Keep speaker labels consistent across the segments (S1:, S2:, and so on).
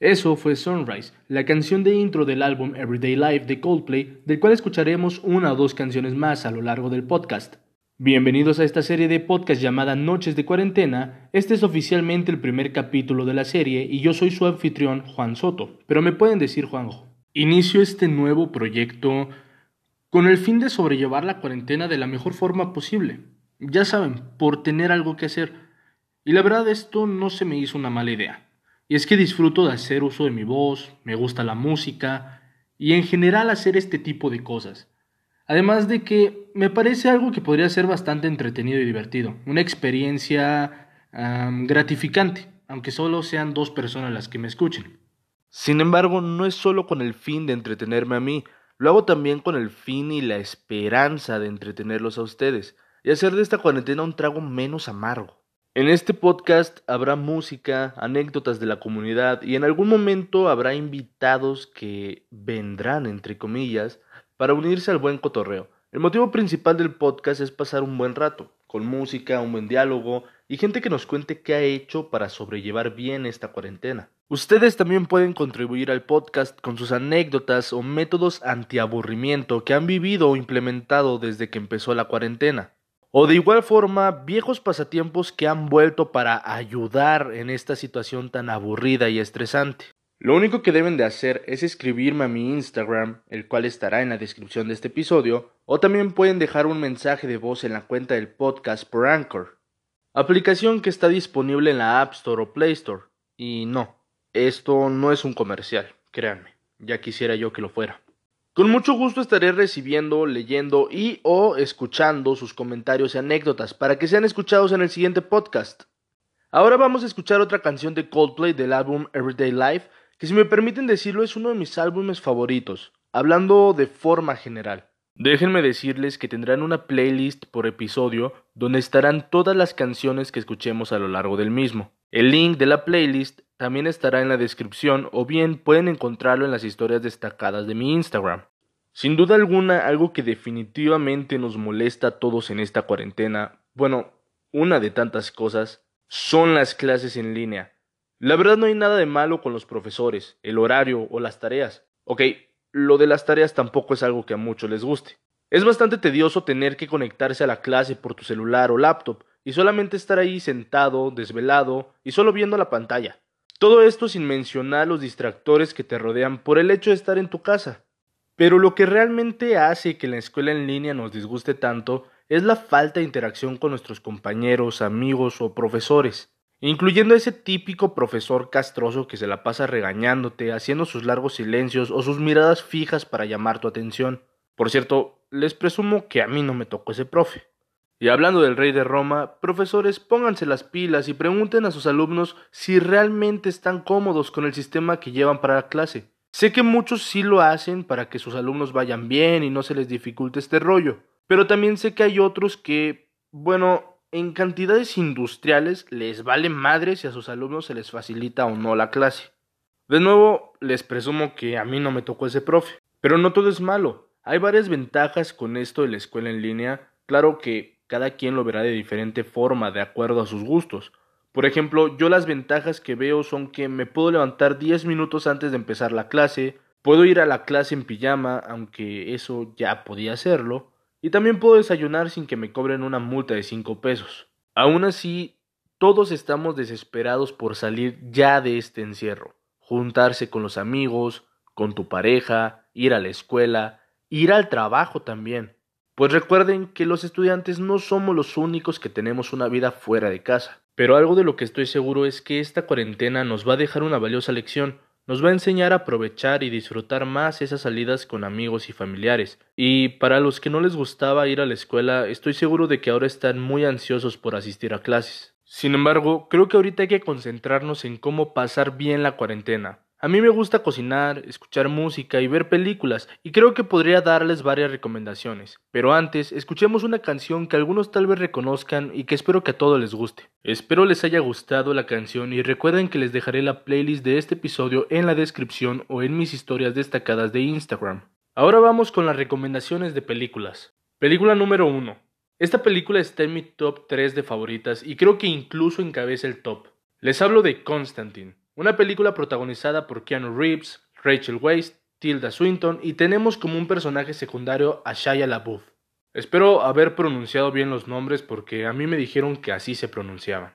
S1: Eso fue Sunrise, la canción de intro del álbum Everyday Life de Coldplay, del cual escucharemos una o dos canciones más a lo largo del podcast. Bienvenidos a esta serie de podcast llamada Noches de Cuarentena. Este es oficialmente el primer capítulo de la serie y yo soy su anfitrión Juan Soto, pero me pueden decir Juanjo. Inicio este nuevo proyecto con el fin de sobrellevar la cuarentena de la mejor forma posible. Ya saben, por tener algo que hacer. Y la verdad esto no se me hizo una mala idea. Y es que disfruto de hacer uso de mi voz, me gusta la música y en general hacer este tipo de cosas. Además de que me parece algo que podría ser bastante entretenido y divertido, una experiencia gratificante, aunque solo sean dos personas las que me escuchen. Sin embargo, no es solo con el fin de entretenerme a mí, lo hago también con el fin y la esperanza de entretenerlos a ustedes y hacer de esta cuarentena un trago menos amargo. En este podcast habrá música, anécdotas de la comunidad y en algún momento habrá invitados que vendrán, entre comillas, para unirse al buen cotorreo. El motivo principal del podcast es pasar un buen rato, con música, un buen diálogo y gente que nos cuente qué ha hecho para sobrellevar bien esta cuarentena. Ustedes también pueden contribuir al podcast con sus anécdotas o métodos antiaburrimiento que han vivido o implementado desde que empezó la cuarentena. O de igual forma, viejos pasatiempos que han vuelto para ayudar en esta situación tan aburrida y estresante. Lo único que deben de hacer es escribirme a mi Instagram, el cual estará en la descripción de este episodio, o también pueden dejar un mensaje de voz en la cuenta del podcast por Anchor, aplicación que está disponible en la App Store o Play Store. Y no, esto no es un comercial, créanme, ya quisiera yo que lo fuera. Con mucho gusto estaré recibiendo, leyendo y o escuchando sus comentarios y anécdotas para que sean escuchados en el siguiente podcast. Ahora vamos a escuchar otra canción de Coldplay del álbum Everyday Life, que si me permiten decirlo es uno de mis álbumes favoritos, hablando de forma general. Déjenme decirles que tendrán una playlist por episodio donde estarán todas las canciones que escuchemos a lo largo del mismo. El link de la playlist también estará en la descripción o bien pueden encontrarlo en las historias destacadas de mi Instagram. Sin duda alguna, algo que definitivamente nos molesta a todos en esta cuarentena, bueno, una de tantas cosas, son las clases en línea. La verdad no hay nada de malo con los profesores, el horario o las tareas. Ok, lo de las tareas tampoco es algo que a muchos les guste. Es bastante tedioso tener que conectarse a la clase por tu celular o laptop y solamente estar ahí sentado, desvelado y solo viendo la pantalla. Todo esto sin mencionar los distractores que te rodean por el hecho de estar en tu casa. Pero lo que realmente hace que la escuela en línea nos disguste tanto es la falta de interacción con nuestros compañeros, amigos o profesores, incluyendo ese típico profesor castroso que se la pasa regañándote, haciendo sus largos silencios o sus miradas fijas para llamar tu atención. Por cierto, les presumo que a mí no me tocó ese profe. Y hablando del rey de Roma, profesores, pónganse las pilas y pregunten a sus alumnos si realmente están cómodos con el sistema que llevan para la clase. Sé que muchos sí lo hacen para que sus alumnos vayan bien y no se les dificulte este rollo, pero también sé que hay otros que, bueno, en cantidades industriales les vale madre si a sus alumnos se les facilita o no la clase. De nuevo, les presumo que a mí no me tocó ese profe, pero no todo es malo. Hay varias ventajas con esto de la escuela en línea. Claro que cada quien lo verá de diferente forma, de acuerdo a sus gustos. Por ejemplo, yo las ventajas que veo son que me puedo levantar 10 minutos antes de empezar la clase, puedo ir a la clase en pijama, aunque eso ya podía hacerlo, y también puedo desayunar sin que me cobren una multa de 5 pesos. Aún así, todos estamos desesperados por salir ya de este encierro, juntarse con los amigos, con tu pareja, ir a la escuela, ir al trabajo también. Pues recuerden que los estudiantes no somos los únicos que tenemos una vida fuera de casa. Pero algo de lo que estoy seguro es que esta cuarentena nos va a dejar una valiosa lección, nos va a enseñar a aprovechar y disfrutar más esas salidas con amigos y familiares. Y para los que no les gustaba ir a la escuela, estoy seguro de que ahora están muy ansiosos por asistir a clases. Sin embargo, creo que ahorita hay que concentrarnos en cómo pasar bien la cuarentena, a mí me gusta cocinar, escuchar música y ver películas, y creo que podría darles varias recomendaciones. Pero antes, escuchemos una canción que algunos tal vez reconozcan y que espero que a todos les guste. Espero les haya gustado la canción y recuerden que les dejaré la playlist de este episodio en la descripción o en mis historias destacadas de Instagram. Ahora vamos con las recomendaciones de películas. Película número 1. Esta película está en mi top 3 de favoritas y creo que incluso encabeza el top. Les hablo de Constantine una película protagonizada por Keanu Reeves, Rachel Weisz, Tilda Swinton y tenemos como un personaje secundario a Shia LaBeouf. Espero haber pronunciado bien los nombres porque a mí me dijeron que así se pronunciaban.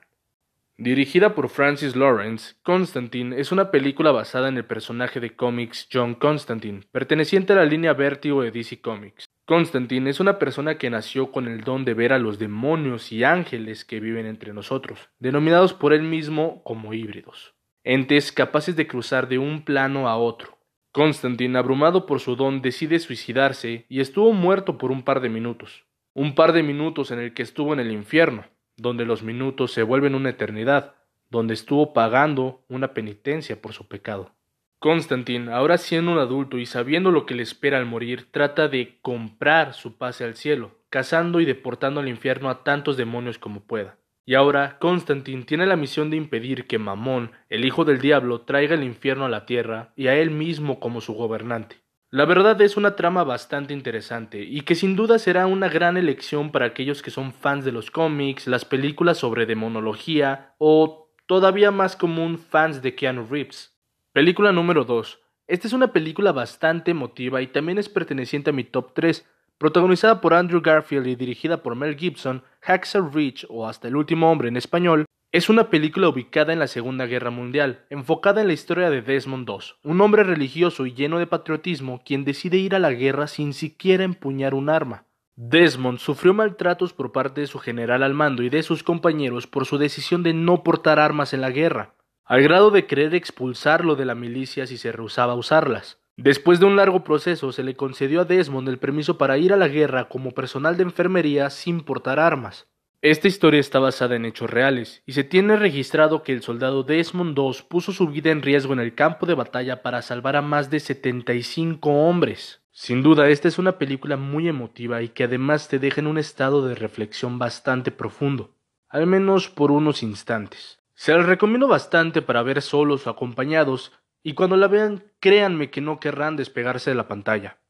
S1: Dirigida por Francis Lawrence, Constantine es una película basada en el personaje de cómics John Constantine, perteneciente a la línea Vértigo de DC Comics. Constantine es una persona que nació con el don de ver a los demonios y ángeles que viven entre nosotros, denominados por él mismo como híbridos, entes capaces de cruzar de un plano a otro. Constantine, abrumado por su don, decide suicidarse y estuvo muerto por un par de minutos, un par de minutos en el que estuvo en el infierno, donde los minutos se vuelven una eternidad, donde estuvo pagando una penitencia por su pecado. Constantine, ahora siendo un adulto y sabiendo lo que le espera al morir, trata de comprar su pase al cielo, cazando y deportando al infierno a tantos demonios como pueda. Y ahora Constantine tiene la misión de impedir que Mamón, el hijo del diablo, traiga el infierno a la tierra y a él mismo como su gobernante. La verdad es una trama bastante interesante y que sin duda será una gran elección para aquellos que son fans de los cómics, las películas sobre demonología o todavía más común fans de Keanu Reeves. Película número 2. Esta es una película bastante emotiva y también es perteneciente a mi top 3, protagonizada por Andrew Garfield y dirigida por Mel Gibson, Hacksaw Ridge o Hasta el último hombre en español, es una película ubicada en la Segunda Guerra Mundial, enfocada en la historia de Desmond II, un hombre religioso y lleno de patriotismo quien decide ir a la guerra sin siquiera empuñar un arma. Desmond sufrió maltratos por parte de su general al mando y de sus compañeros por su decisión de no portar armas en la guerra, al grado de querer expulsarlo de la milicia si se rehusaba a usarlas. Después de un largo proceso se le concedió a Desmond el permiso para ir a la guerra como personal de enfermería sin portar armas. Esta historia está basada en hechos reales, y se tiene registrado que el soldado Desmond II puso su vida en riesgo en el campo de batalla para salvar a más de 75 hombres. Sin duda, esta es una película muy emotiva y que además te deja en un estado de reflexión bastante profundo, al menos por unos instantes. Se la recomiendo bastante para ver solos o acompañados, y cuando la vean, créanme que no querrán despegarse de la pantalla.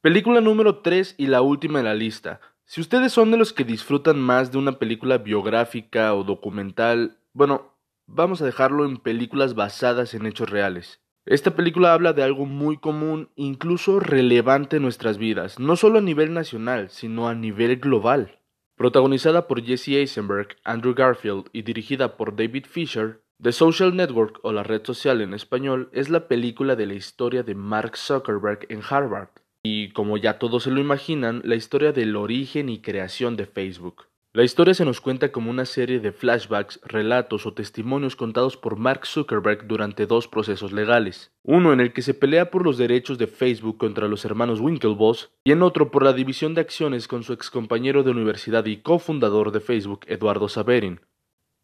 S1: Película número 3 y la última en la lista, si ustedes son de los que disfrutan más de una película biográfica o documental, bueno, vamos a dejarlo en películas basadas en hechos reales. Esta película habla de algo muy común, incluso relevante en nuestras vidas, no solo a nivel nacional, sino a nivel global. Protagonizada por Jesse Eisenberg, Andrew Garfield y dirigida por David Fisher, The Social Network o la red social en español es la película de la historia de Mark Zuckerberg en Harvard, y como ya todos se lo imaginan, la historia del origen y creación de Facebook. La historia se nos cuenta como una serie de flashbacks, relatos o testimonios contados por Mark Zuckerberg durante dos procesos legales. Uno en el que se pelea por los derechos de Facebook contra los hermanos Winklevoss y en otro por la división de acciones con su excompañero de universidad y cofundador de Facebook, Eduardo Saverin.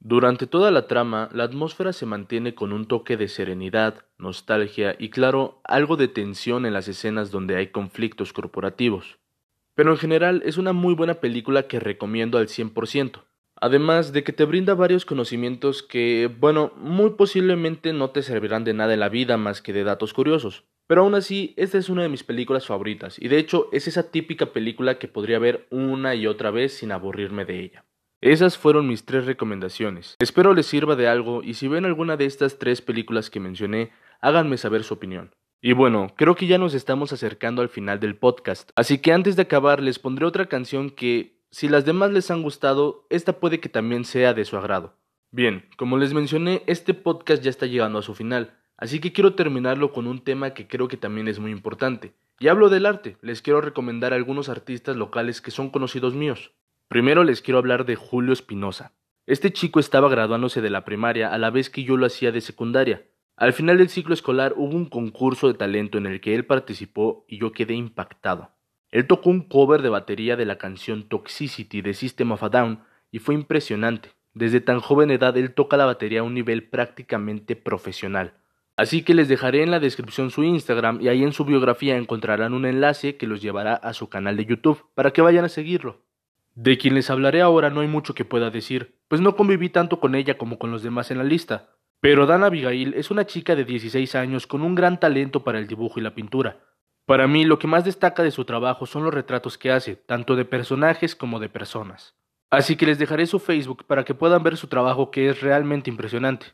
S1: Durante toda la trama, la atmósfera se mantiene con un toque de serenidad, nostalgia y claro, algo de tensión en las escenas donde hay conflictos corporativos. Pero en general es una muy buena película que recomiendo al 100%. Además de que te brinda varios conocimientos que, bueno, muy posiblemente no te servirán de nada en la vida más que de datos curiosos. Pero aún así, esta es una de mis películas favoritas, y de hecho es esa típica película que podría ver una y otra vez sin aburrirme de ella. Esas fueron mis tres recomendaciones. Espero les sirva de algo y si ven alguna de estas tres películas que mencioné, háganme saber su opinión. Y bueno, creo que ya nos estamos acercando al final del podcast, así que antes de acabar les pondré otra canción que, si las demás les han gustado, esta puede que también sea de su agrado. Bien, como les mencioné, este podcast ya está llegando a su final, así que quiero terminarlo con un tema que creo que también es muy importante. Y hablo del arte, les quiero recomendar algunos artistas locales que son conocidos míos. Primero les quiero hablar de Julio Espinosa. Este chico estaba graduándose de la primaria a la vez que yo lo hacía de secundaria. Al final del ciclo escolar hubo un concurso de talento en el que él participó y yo quedé impactado. Él tocó un cover de batería de la canción Toxicity de System of a Down y fue impresionante. Desde tan joven edad él toca la batería a un nivel prácticamente profesional. Así que les dejaré en la descripción su Instagram y ahí en su biografía encontrarán un enlace que los llevará a su canal de YouTube para que vayan a seguirlo. De quien les hablaré ahora no hay mucho que pueda decir, pues no conviví tanto con ella como con los demás en la lista. Pero Dan Abigail es una chica de 16 años con un gran talento para el dibujo y la pintura. Para mí lo que más destaca de su trabajo son los retratos que hace, tanto de personajes como de personas. Así que les dejaré su Facebook para que puedan ver su trabajo que es realmente impresionante.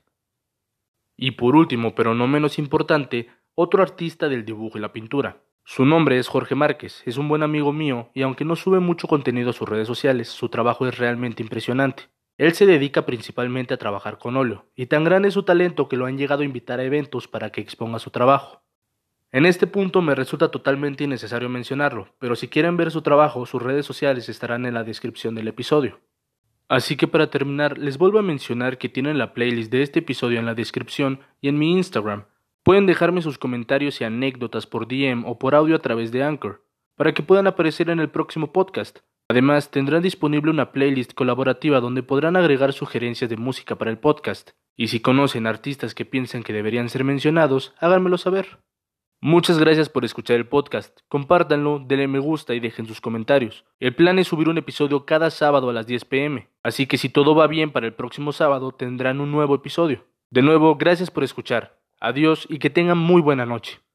S1: Y por último, pero no menos importante, otro artista del dibujo y la pintura. Su nombre es Jorge Márquez, es un buen amigo mío y aunque no sube mucho contenido a sus redes sociales, su trabajo es realmente impresionante. Él se dedica principalmente a trabajar con óleo, y tan grande es su talento que lo han llegado a invitar a eventos para que exponga su trabajo. En este punto me resulta totalmente innecesario mencionarlo, pero si quieren ver su trabajo, sus redes sociales estarán en la descripción del episodio. Así que para terminar, les vuelvo a mencionar que tienen la playlist de este episodio en la descripción y en mi Instagram. Pueden dejarme sus comentarios y anécdotas por DM o por audio a través de Anchor, para que puedan aparecer en el próximo podcast. Además, tendrán disponible una playlist colaborativa donde podrán agregar sugerencias de música para el podcast. Y si conocen artistas que piensan que deberían ser mencionados, háganmelo saber. Muchas gracias por escuchar el podcast. Compártanlo, denle me gusta y dejen sus comentarios. El plan es subir un episodio cada sábado a las 10 pm, así que si todo va bien para el próximo sábado tendrán un nuevo episodio. De nuevo, gracias por escuchar. Adiós y que tengan muy buena noche.